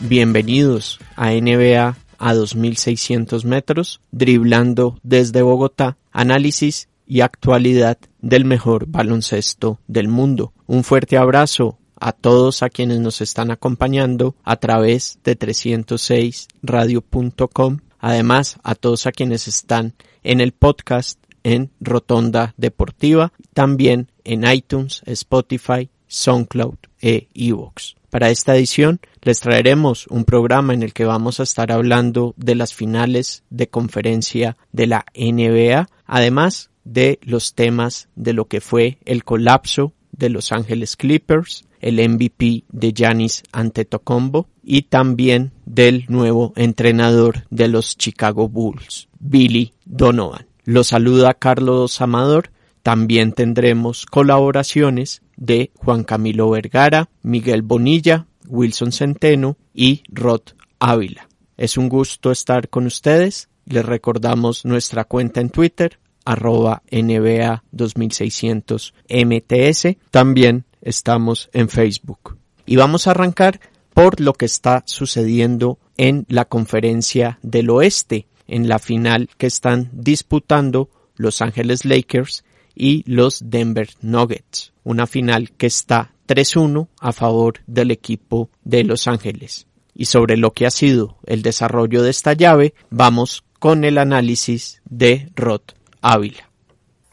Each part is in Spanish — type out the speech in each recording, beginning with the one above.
bienvenidos a NBA a 2.600 metros, driblando desde Bogotá, análisis y actualidad del mejor baloncesto del mundo. Un fuerte abrazo a todos a quienes nos están acompañando a través de 306radio.com. Además, a todos a quienes están en el podcast en Rotonda Deportiva, también en iTunes, Spotify, SoundCloud e iVoox. Para esta edición les traeremos un programa en el que vamos a estar hablando de las finales de conferencia de la NBA, además de los temas de lo que fue el colapso de Los Ángeles Clippers, el MVP de Giannis Antetokounmpo y también del nuevo entrenador de los Chicago Bulls, Billy Donovan. Los saluda Carlos Amador. También tendremos colaboraciones de Juan Camilo Vergara, Miguel Bonilla, Wilson Centeno y Rod Ávila. Es un gusto estar con ustedes. Les recordamos nuestra cuenta en Twitter, arroba NBA 2600 MTS. También estamos en Facebook. Y vamos a arrancar por lo que está sucediendo en la conferencia del oeste, en la final que están disputando Los Ángeles Lakers y los Denver Nuggets. Una final que está 3-1 a favor del equipo de Los Ángeles. Y sobre lo que ha sido el desarrollo de esta llave, vamos con el análisis de Rod Ávila.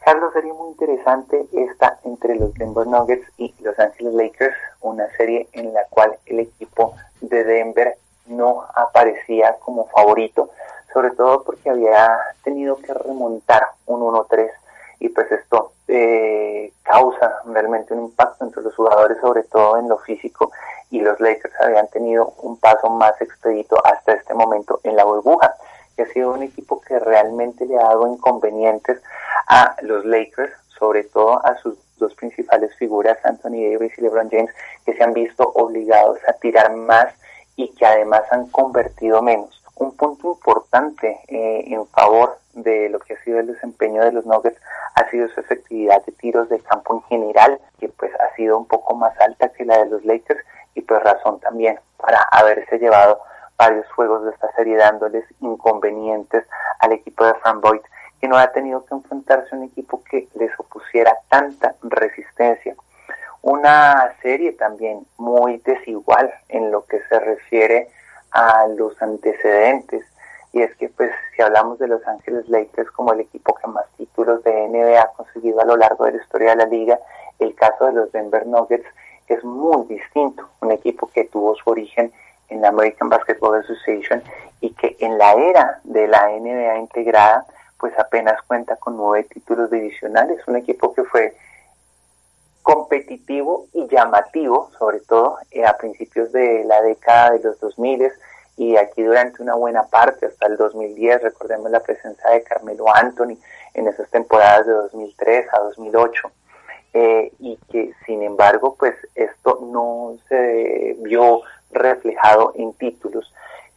Carlos, sería muy interesante esta entre los Denver Nuggets y Los Ángeles Lakers, una serie en la cual el equipo de Denver no aparecía como favorito, sobre todo porque había tenido que remontar un 1-3 y pues esto eh, causa realmente un impacto entre los jugadores, sobre todo en lo físico, y los Lakers habían tenido un paso más expedito hasta este momento en la burbuja, que ha sido un equipo que realmente le ha dado inconvenientes a los Lakers, sobre todo a sus dos principales figuras, Anthony Davis y LeBron James, que se han visto obligados a tirar más y que además han convertido menos. Un punto importante eh, en favor de lo que ha sido el desempeño de los Nuggets ha sido su efectividad de tiros de campo en general, que pues ha sido un poco más alta que la de los Lakers y pues razón también para haberse llevado varios juegos de esta serie dándoles inconvenientes al equipo de Frank Boyd que no ha tenido que enfrentarse a un equipo que les opusiera tanta resistencia. Una serie también muy desigual en lo que se refiere a los antecedentes. Y es que pues si hablamos de Los Ángeles Lakers como el equipo que más títulos de NBA ha conseguido a lo largo de la historia de la liga, el caso de los Denver Nuggets es muy distinto, un equipo que tuvo su origen en la American Basketball Association y que en la era de la NBA integrada pues apenas cuenta con nueve títulos divisionales, un equipo que fue competitivo y llamativo, sobre todo eh, a principios de la década de los 2000 y aquí durante una buena parte, hasta el 2010, recordemos la presencia de Carmelo Anthony en esas temporadas de 2003 a 2008, eh, y que sin embargo, pues esto no se vio reflejado en títulos.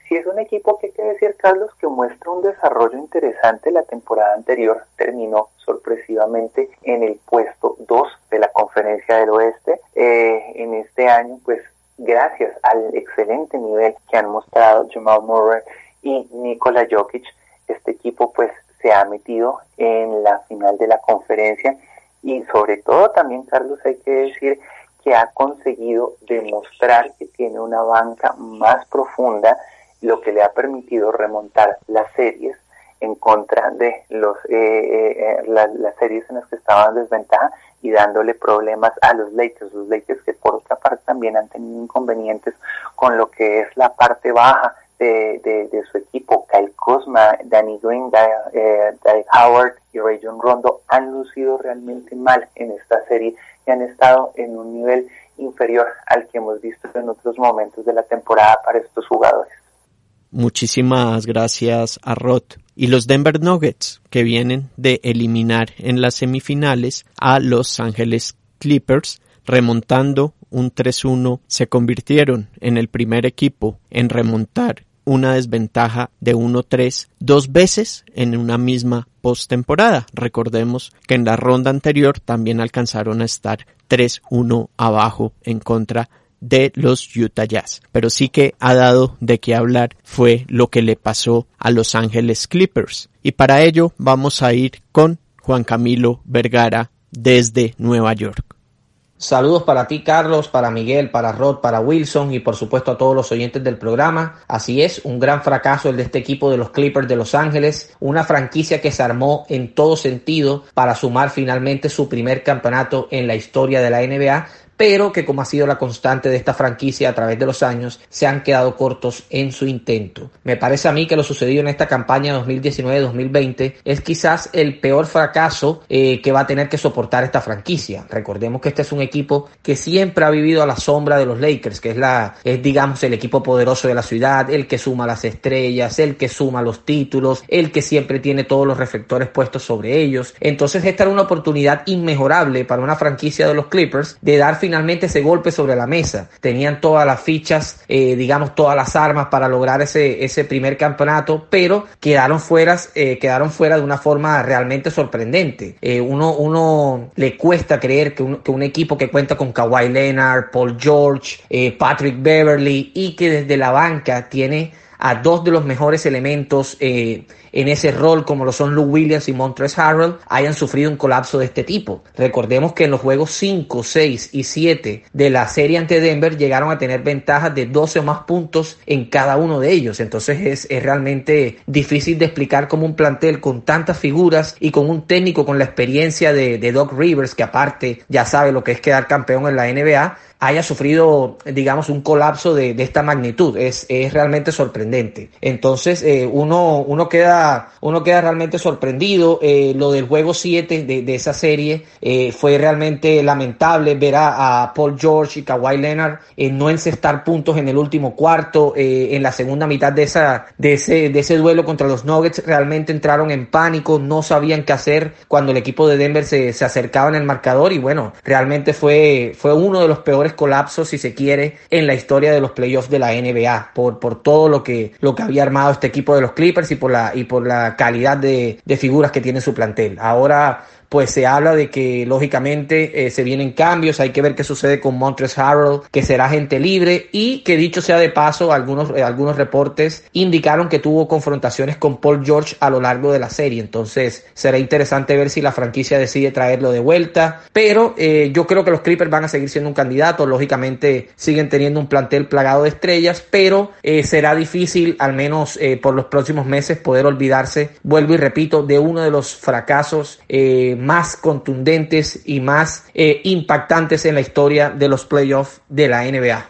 Si es un equipo que hay que decir, Carlos, que muestra un desarrollo interesante, la temporada anterior terminó sorpresivamente en el puesto 2 de la conferencia del oeste. Eh, en este año, pues gracias al excelente nivel que han mostrado Jamal Murray y Nikola Jokic, este equipo pues se ha metido en la final de la conferencia y sobre todo también Carlos hay que decir que ha conseguido demostrar que tiene una banca más profunda, lo que le ha permitido remontar las series en contra de los eh, eh, eh, las series en las que estaban en desventaja y dándole problemas a los Lakers, los Lakers que por otra parte también han tenido inconvenientes con lo que es la parte baja de, de, su equipo, Kyle Kuzma, Danny Green, eh, Howard y Ray John Rondo han lucido realmente mal en esta serie y han estado en un nivel inferior al que hemos visto en otros momentos de la temporada para estos jugadores. Muchísimas gracias a Rod. Y los Denver Nuggets, que vienen de eliminar en las semifinales a Los Ángeles Clippers, remontando un 3-1, se convirtieron en el primer equipo en remontar una desventaja de 1-3 dos veces en una misma postemporada. Recordemos que en la ronda anterior también alcanzaron a estar 3-1 abajo en contra de los Utah Jazz. Pero sí que ha dado de qué hablar fue lo que le pasó a Los Ángeles Clippers. Y para ello vamos a ir con Juan Camilo Vergara desde Nueva York. Saludos para ti, Carlos, para Miguel, para Rod, para Wilson y por supuesto a todos los oyentes del programa. Así es, un gran fracaso el de este equipo de los Clippers de Los Ángeles, una franquicia que se armó en todo sentido para sumar finalmente su primer campeonato en la historia de la NBA, pero que como ha sido la constante de esta franquicia a través de los años, se han quedado cortos en su intento. Me parece a mí que lo sucedido en esta campaña 2019-2020 es quizás el peor fracaso eh, que va a tener que soportar esta franquicia. Recordemos que este es un equipo que siempre ha vivido a la sombra de los Lakers, que es la, es digamos el equipo poderoso de la ciudad, el que suma las estrellas, el que suma los títulos, el que siempre tiene todos los reflectores puestos sobre ellos. Entonces esta era una oportunidad inmejorable para una franquicia de los Clippers de dar finalmente ese golpe sobre la mesa. Tenían todas las fichas, eh, digamos, todas las armas para lograr ese, ese primer campeonato, pero quedaron fuera, eh, quedaron fuera de una forma realmente sorprendente. Eh, uno, uno le cuesta creer que un, que un, equipo que cuenta con Kawhi Leonard, Paul George, Patrick Beverly y que desde la banca tiene a dos de los mejores elementos en ese rol, como lo son Lou Williams y Montrezl Harrell, hayan sufrido un colapso de este tipo. Recordemos que en los juegos 5, 6 y 7 de la serie ante Denver llegaron a tener ventajas de 12 o más puntos en cada uno de ellos. Entonces es, es realmente difícil de explicar cómo un plantel con tantas figuras y con un técnico con la experiencia de, de Doc Rivers, que aparte ya sabe lo que es quedar campeón en la NBA, haya sufrido, digamos, un colapso de, de esta magnitud. Es, es, realmente sorprendente. Entonces, eh, uno, uno, queda, uno queda realmente sorprendido. Eh, lo del juego 7 de, de esa serie eh, fue realmente lamentable ver a, a, Paul George y Kawhi Leonard no encestar puntos en el último cuarto. en la segunda mitad de, esa, de, ese, de ese duelo contra los Nuggets, realmente entraron en pánico, no sabían qué hacer cuando el equipo de Denver se, se acercaba en el marcador. Y bueno, realmente fue, fue uno de los peores colapsos, si se quiere, en la historia de los playoffs de la NBA, por, por todo lo que, lo que había armado este equipo de los Clippers y por la, y por la calidad de, de figuras que tiene su plantel. Ahora pues se habla de que lógicamente eh, se vienen cambios, hay que ver qué sucede con Montres Harrell, que será gente libre y que dicho sea de paso, algunos, eh, algunos reportes indicaron que tuvo confrontaciones con Paul George a lo largo de la serie, entonces será interesante ver si la franquicia decide traerlo de vuelta, pero eh, yo creo que los Clippers van a seguir siendo un candidato, lógicamente siguen teniendo un plantel plagado de estrellas, pero será difícil al menos por los próximos meses poder olvidarse, vuelvo y repito, de uno de los fracasos eh, más contundentes y más eh, impactantes en la historia de los playoffs de la NBA.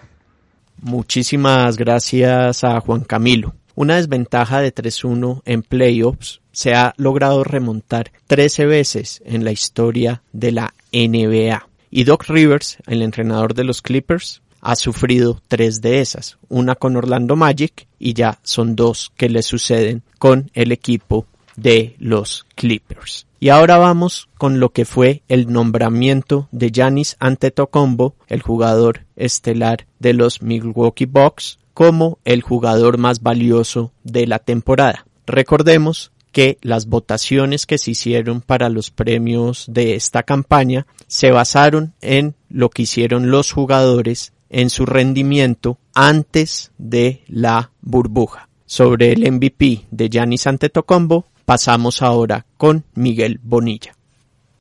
Muchísimas gracias a Juan Camilo. Una desventaja de 3-1 en playoffs se ha logrado remontar 13 veces en la historia de la NBA. Y Doc Rivers, el entrenador de los Clippers, ha sufrido tres de esas, una con Orlando Magic y ya son dos que le suceden con el equipo de los Clippers. Y ahora vamos con lo que fue el nombramiento de Giannis Antetokounmpo, el jugador estelar de los Milwaukee Bucks, como el jugador más valioso de la temporada. Recordemos que las votaciones que se hicieron para los premios de esta campaña se basaron en lo que hicieron los jugadores en su rendimiento antes de la burbuja. Sobre el MVP de Giannis Antetokounmpo Pasamos ahora con Miguel Bonilla.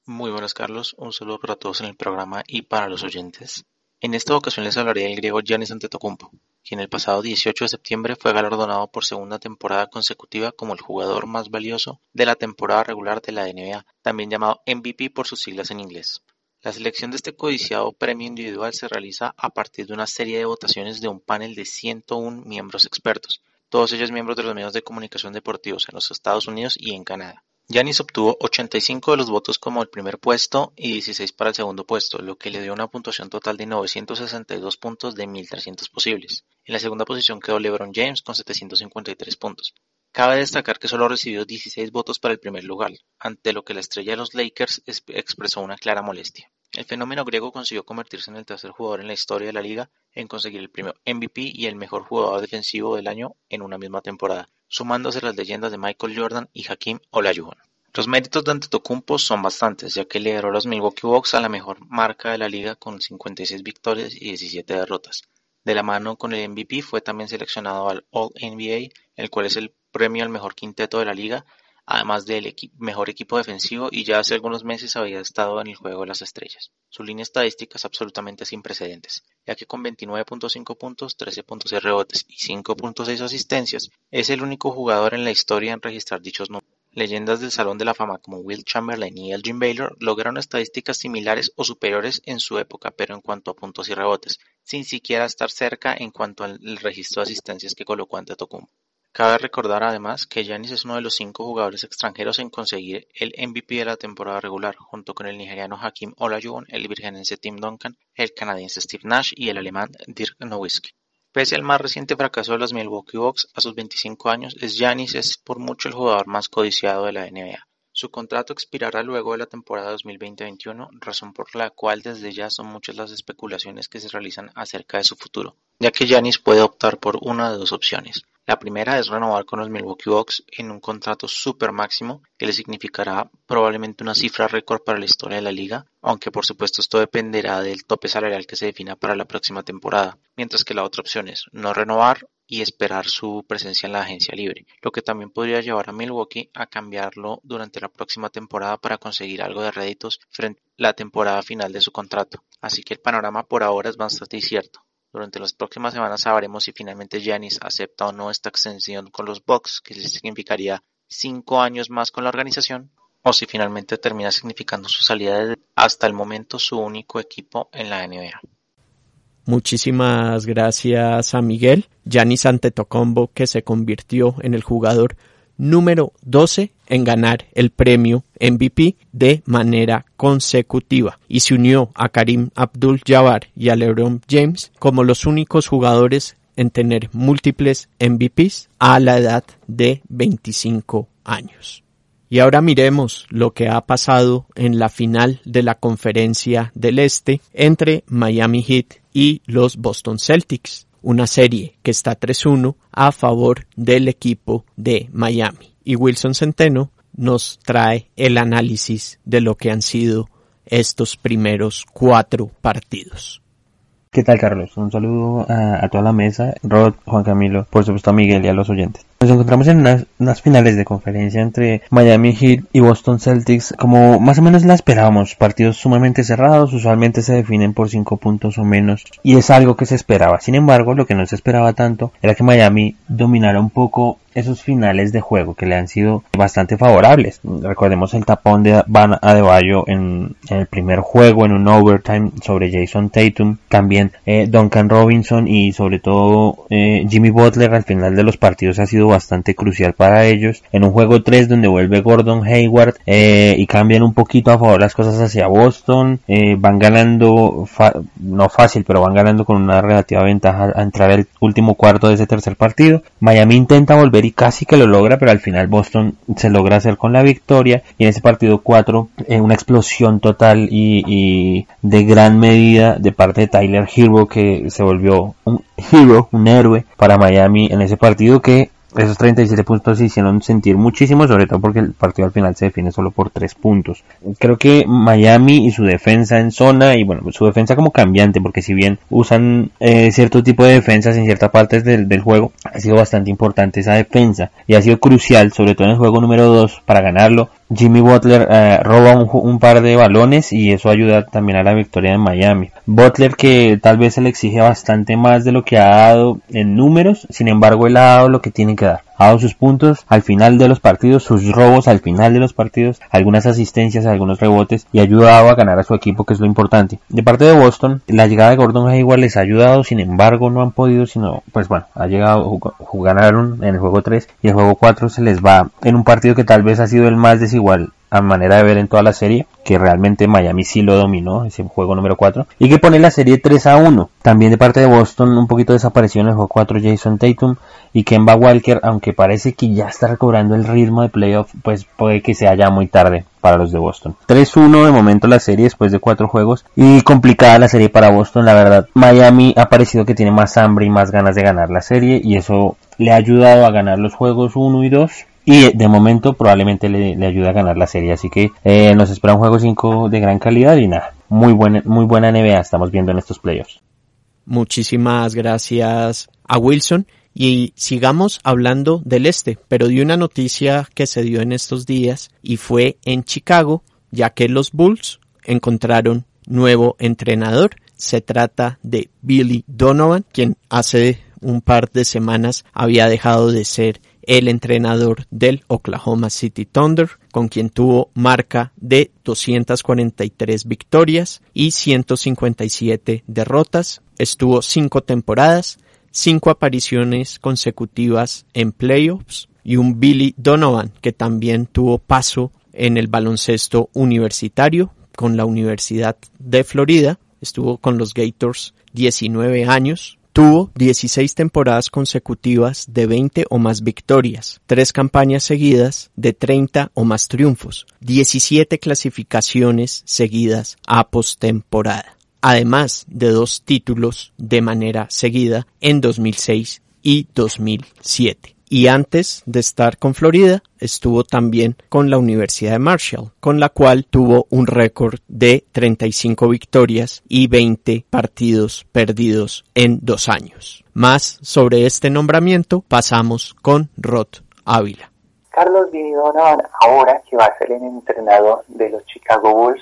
Muy buenas Carlos, un saludo para todos en el programa y para los oyentes. En esta ocasión les hablaré del griego Giannis Antetokounmpo, quien el pasado 18 de septiembre fue galardonado por segunda temporada consecutiva como el jugador más valioso de la temporada regular de la NBA, también llamado MVP por sus siglas en inglés. La selección de este codiciado premio individual se realiza a partir de una serie de votaciones de un panel de 101 miembros expertos, todos ellos miembros de los medios de comunicación deportivos en los Estados Unidos y en Canadá. Giannis obtuvo 85 de los votos como el primer puesto y 16 para el segundo puesto, lo que le dio una puntuación total de 962 puntos de 1300 posibles. En la segunda posición quedó LeBron James con 753 puntos. Cabe destacar que solo recibió 16 votos para el primer lugar, ante lo que la estrella de los Lakers expresó una clara molestia. El fenómeno griego consiguió convertirse en el tercer jugador en la historia de la liga en conseguir el premio MVP y el mejor jugador defensivo del año en una misma temporada, sumándose las leyendas de Michael Jordan y Hakim Olajuwon. Los méritos de Antetokounmpo son bastantes, ya que lideró a los Milwaukee Bucks a la mejor marca de la liga con 56 victorias y 17 derrotas. De la mano con el MVP fue también seleccionado al All-NBA, el cual es el premio al mejor quinteto de la liga, además del mejor equipo defensivo y ya hace algunos meses había estado en el juego de las estrellas. Su línea estadística es absolutamente sin precedentes, ya que con 29.5 puntos, 13.6 rebotes y 5.6 asistencias, es el único jugador en la historia en registrar dichos números. Leyendas del Salón de la Fama como Will Chamberlain y Elgin Baylor lograron estadísticas similares o superiores en su época, pero en cuanto a puntos y rebotes, sin siquiera estar cerca en cuanto al registro de asistencias que colocó ante Tocum. Cabe recordar además que Giannis es uno de los cinco jugadores extranjeros en conseguir el MVP de la temporada regular, junto con el nigeriano Hakim Olajuwon, el virgenense Tim Duncan, el canadiense Steve Nash y el alemán Dirk Nowitzki. Pese al más reciente fracaso de los Milwaukee Bucks a sus 25 años, Giannis es por mucho el jugador más codiciado de la NBA. Su contrato expirará luego de la temporada 2020-21, razón por la cual desde ya son muchas las especulaciones que se realizan acerca de su futuro, ya que Giannis puede optar por una de dos opciones la primera es renovar con los Milwaukee Bucks en un contrato super máximo que le significará probablemente una cifra récord para la historia de la liga, aunque por supuesto esto dependerá del tope salarial que se defina para la próxima temporada, mientras que la otra opción es no renovar y esperar su presencia en la agencia libre, lo que también podría llevar a Milwaukee a cambiarlo durante la próxima temporada para conseguir algo de réditos frente a la temporada final de su contrato. Así que el panorama por ahora es bastante incierto. Durante las próximas semanas sabremos si finalmente Giannis acepta o no esta extensión con los Bucks, que significaría cinco años más con la organización, o si finalmente termina significando su salida de hasta el momento su único equipo en la NBA. Muchísimas gracias a Miguel, Giannis Antetokounmpo que se convirtió en el jugador número 12 en ganar el premio MVP de manera consecutiva y se unió a Karim Abdul-Jabbar y a LeBron James como los únicos jugadores en tener múltiples MVPs a la edad de 25 años. Y ahora miremos lo que ha pasado en la final de la conferencia del Este entre Miami Heat y los Boston Celtics, una serie que está 3-1 a favor del equipo de Miami y Wilson Centeno nos trae el análisis de lo que han sido estos primeros cuatro partidos. ¿Qué tal, Carlos? Un saludo a, toda la mesa, Rod, Juan Camilo, por supuesto a Miguel y a los oyentes. Nos encontramos en unas, finales de conferencia entre Miami Heat y Boston Celtics, como más o menos la esperábamos, partidos sumamente cerrados, usualmente se definen por cinco puntos o menos, y es algo que se esperaba. Sin embargo, lo que no se esperaba tanto era que Miami dominara un poco esos finales de juego que le han sido bastante favorables. Recordemos el tapón de Van Adebayo en, en el primer juego en un overtime sobre Jason Tatum, también eh, Duncan Robinson y sobre todo eh, Jimmy Butler al final de los partidos ha sido bastante crucial para ellos. En un juego 3 donde vuelve Gordon Hayward eh, y cambian un poquito a favor las cosas hacia Boston, van ganando no fácil, pero van ganando con una relativa ventaja a entrar al último cuarto de ese tercer partido. Miami intenta volver casi que lo logra, pero al final Boston se logra hacer con la victoria. Y en ese partido 4 eh, una explosión total y, de gran medida de parte de Tyler Hero que se volvió un hero, un héroe para Miami en ese partido que esos 37 puntos se hicieron sentir muchísimo, sobre todo porque el partido al final se define solo por 3 puntos. Creo que Miami y su defensa en zona, y bueno, su defensa como cambiante, porque si bien usan eh, cierto tipo de defensas en ciertas partes del, juego, ha sido bastante importante esa defensa y ha sido crucial, sobre todo en el juego número 2, para ganarlo. Jimmy Butler eh, roba un, un, par de balones y eso ayuda también a la victoria de Miami. Butler que tal vez se le exige bastante más de lo que ha dado en números, sin embargo él ha dado lo que tiene que dar. Dado sus puntos al final de los partidos, sus robos al final de los partidos, algunas asistencias, algunos rebotes y ha ayudado a ganar a su equipo, que es lo importante. De parte de Boston, la llegada de Gordon Hayward les ha ayudado, sin embargo, no han podido, sino, pues bueno, ha llegado, ganaron en el juego 3 y el juego 4 se les va en un partido que tal vez ha sido el más desigual a manera de ver en toda la serie, que realmente Miami sí lo dominó, ese juego número 4, y que pone la serie 3 a 1. También de parte de Boston un poquito desapareció en el juego 4 Jason Tatum y Kemba Walker, aunque parece que ya está recobrando el ritmo de playoff, pues puede que sea ya muy tarde para los de Boston. 3-1 de momento la serie después de 4 juegos y complicada la serie para Boston, la verdad. Miami ha parecido que tiene más hambre y más ganas de ganar la serie y eso le ha ayudado a ganar los juegos 1 y 2 y de momento probablemente le, le ayude a ganar la serie. Así que eh, nos espera un juego 5 de gran calidad y nada, muy buena, muy buena NBA estamos viendo en estos playoffs. Muchísimas gracias a Wilson y sigamos hablando del este, pero de una noticia que se dio en estos días y fue en Chicago, ya que los Bulls encontraron nuevo entrenador. Se trata de Billy Donovan, quien hace un par de semanas había dejado de ser el entrenador del Oklahoma City Thunder, con quien tuvo marca de 243 victorias y 157 derrotas. Estuvo cinco temporadas, cinco apariciones consecutivas en playoffs y un Billy Donovan que también tuvo paso en el baloncesto universitario con la Universidad de Florida. Estuvo con los Gators 19 años, Tuvo 16 temporadas consecutivas de 20 o más victorias, tres campañas seguidas de 30 o más triunfos, 17 clasificaciones seguidas a postemporada, además de dos títulos de manera seguida en 2006 y 2007 y antes de estar con Florida estuvo también con la Universidad de Marshall, con la cual tuvo un récord de 35 victorias y 20 partidos perdidos en dos años. Más sobre este nombramiento pasamos con Rod Ávila. Carlos Vinny ahora que va a ser el entrenador de los Chicago Bulls,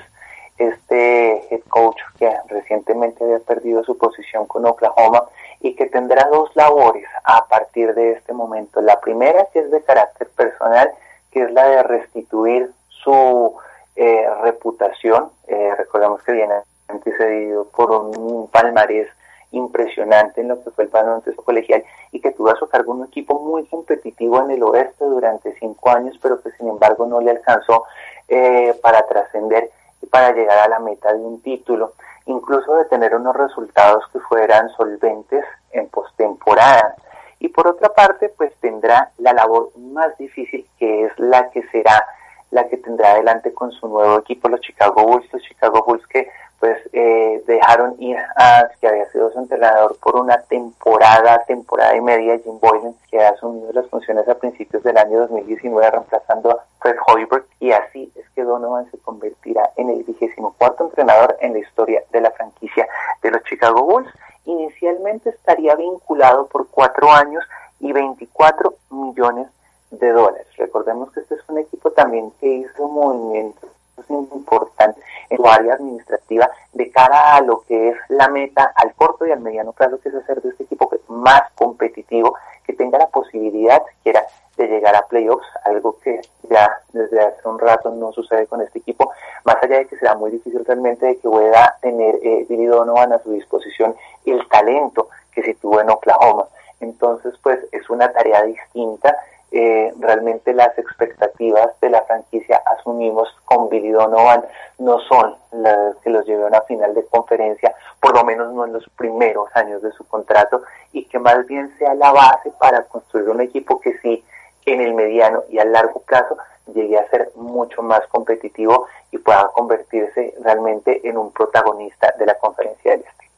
este head coach que recientemente había perdido su posición con Oklahoma, y que tendrá dos labores a partir de este momento. La primera, que es de carácter personal, que es la de restituir su eh, reputación. Eh, recordemos que viene antecedido por un palmarés impresionante en lo que fue el baloncesto colegial y que tuvo a su cargo un equipo muy competitivo en el oeste durante cinco años, pero que sin embargo no le alcanzó eh, para trascender para llegar a la meta de un título incluso de tener unos resultados que fueran solventes en postemporada. Y por otra parte, pues tendrá la labor más difícil que es la que será la que tendrá adelante con su nuevo equipo, los Chicago Bulls, los Chicago Bulls que pues eh, dejaron ir a que había sido su entrenador por una temporada, temporada y media, Jim Boylan, que ha asumido las funciones a principios del año 2019 reemplazando a Fred Hoiberg y así es que Donovan se convertirá en el vigésimo cuarto entrenador en la historia de la franquicia de los Chicago Bulls. Inicialmente estaría vinculado por cuatro años y 24 millones de dólares. Recordemos que este es un equipo también que hizo movimientos importante en su área administrativa de cara a lo que es la meta al corto y al mediano plazo, que es hacer de este equipo más competitivo, que tenga la posibilidad siquiera de llegar a playoffs, algo que ya desde hace un rato no sucede con este equipo, más allá de que será muy difícil realmente de que pueda tener eh, Billy Donovan a su disposición el talento que se tuvo en Oklahoma. Entonces, pues es una tarea distinta eh, realmente las expectativas de la franquicia asumimos con Billy Donovan no son las que los lleve a final de conferencia, por lo menos no en los primeros años de su contrato, y que más bien sea la base para construir un equipo que sí en el mediano y a largo plazo llegue a ser mucho más competitivo y pueda convertirse realmente en un protagonista de la conferencia del Este.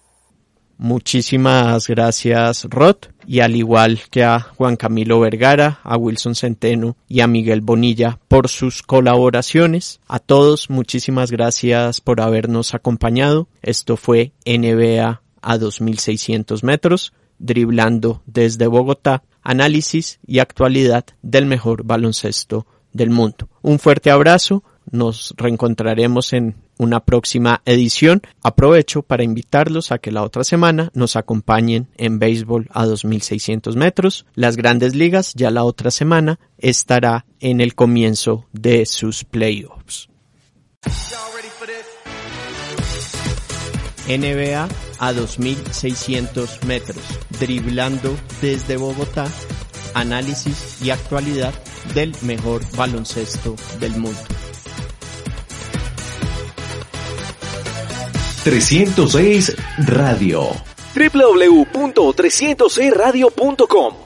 Muchísimas gracias Rod y al igual que a Juan Camilo Vergara, a Wilson Centeno y a Miguel Bonilla por sus colaboraciones. A todos muchísimas gracias por habernos acompañado. Esto fue NBA a 2600 metros, driblando desde Bogotá, análisis y actualidad del mejor baloncesto del mundo. Un fuerte abrazo, nos reencontraremos en una próxima edición. Aprovecho para invitarlos a que la otra semana nos acompañen en béisbol a 2600 metros. Las grandes ligas ya la otra semana estará en el comienzo de sus playoffs. NBA a 2600 metros, driblando desde Bogotá, análisis y actualidad del mejor baloncesto del mundo. 306 Radio. www.306radio.com